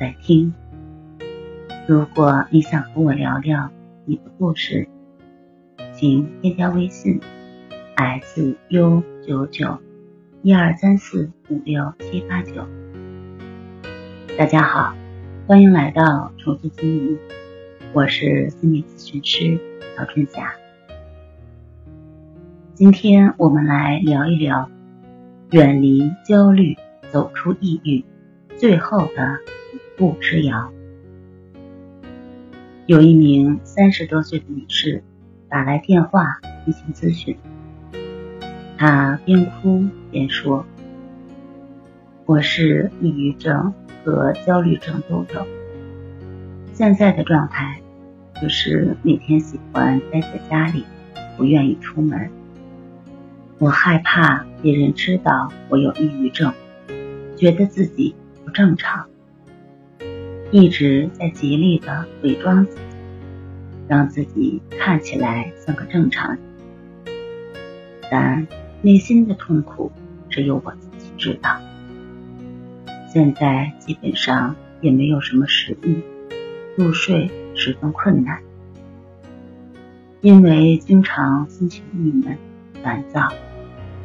在听。如果你想和我聊聊你的故事，请添加微信 s u 九九一二三四五六七八九。大家好，欢迎来到重塑心灵，我是心理咨询师曹春霞。今天我们来聊一聊远离焦虑，走出抑郁，最后的。步之遥。有一名三十多岁的女士打来电话进行咨询，她边哭边说：“我是抑郁症和焦虑症都有，现在的状态就是每天喜欢待在家里，不愿意出门。我害怕别人知道我有抑郁症，觉得自己不正常。”一直在极力的伪装自己，让自己看起来像个正常人，但内心的痛苦只有我自己知道。现在基本上也没有什么食欲，入睡十分困难，因为经常心情郁闷、烦躁，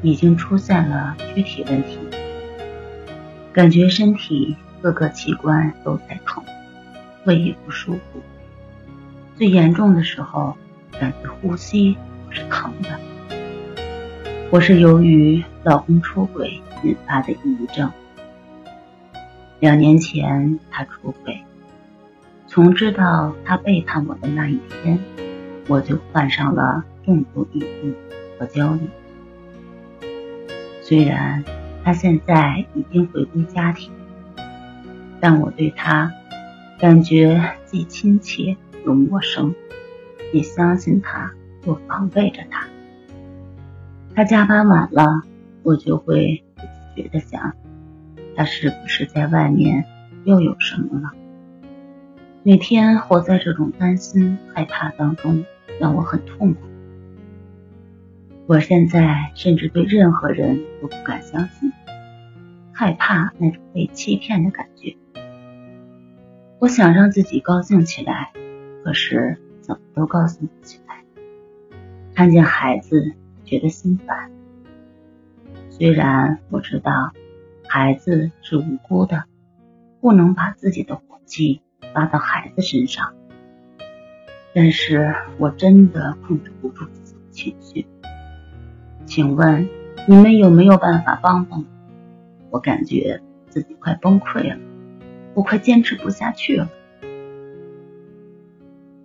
已经出现了躯体问题，感觉身体。各个器官都在疼，胃也不舒服。最严重的时候，感觉呼吸是疼的。我是由于老公出轨引发的抑郁症。两年前他出轨，从知道他背叛我的那一天，我就患上了重度抑郁和焦虑。虽然他现在已经回归家庭。但我对他感觉既亲切又陌生，也相信他又防备着他。他加班晚了，我就会不自觉的想，他是不是在外面又有什么了？每天活在这种担心、害怕当中，让我很痛苦。我现在甚至对任何人都不敢相信，害怕那种被欺骗的感觉。我想让自己高兴起来，可是怎么都高兴不起来。看见孩子，觉得心烦。虽然我知道孩子是无辜的，不能把自己的火气发到孩子身上，但是我真的控制不住自己的情绪。请问你们有没有办法帮帮我？我感觉自己快崩溃了。我快坚持不下去了。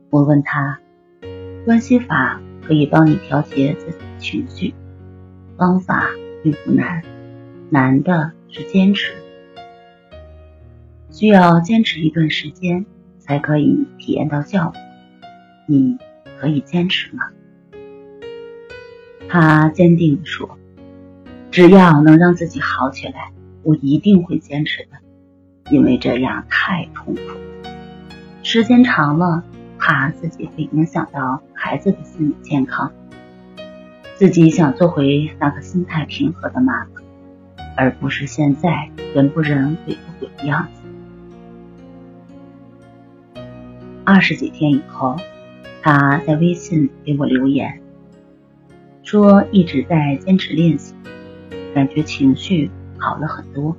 我问他，关系法可以帮你调节自己的情绪，方法并不难，难的是坚持。需要坚持一段时间才可以体验到效果。你可以坚持吗？他坚定地说：“只要能让自己好起来，我一定会坚持的。”因为这样太痛苦，时间长了，怕自己会影响到孩子的心理健康。自己想做回那个心态平和的妈妈，而不是现在人不人鬼不鬼的样子。二十几天以后，他在微信给我留言，说一直在坚持练习，感觉情绪好了很多。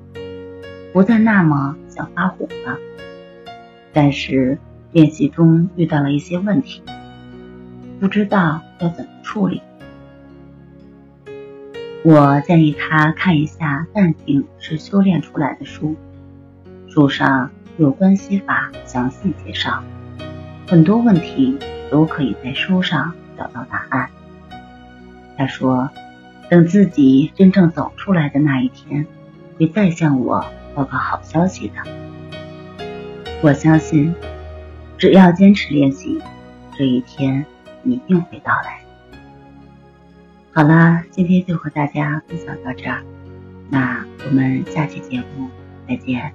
不再那么发火了，但是练习中遇到了一些问题，不知道要怎么处理。我建议他看一下《淡定是修炼出来的》书，书上有关系法详细介绍，很多问题都可以在书上找到答案。他说，等自己真正走出来的那一天，会再向我。报告好消息的，我相信，只要坚持练习，这一天一定会到来。好啦，今天就和大家分享到这儿，那我们下期节目再见。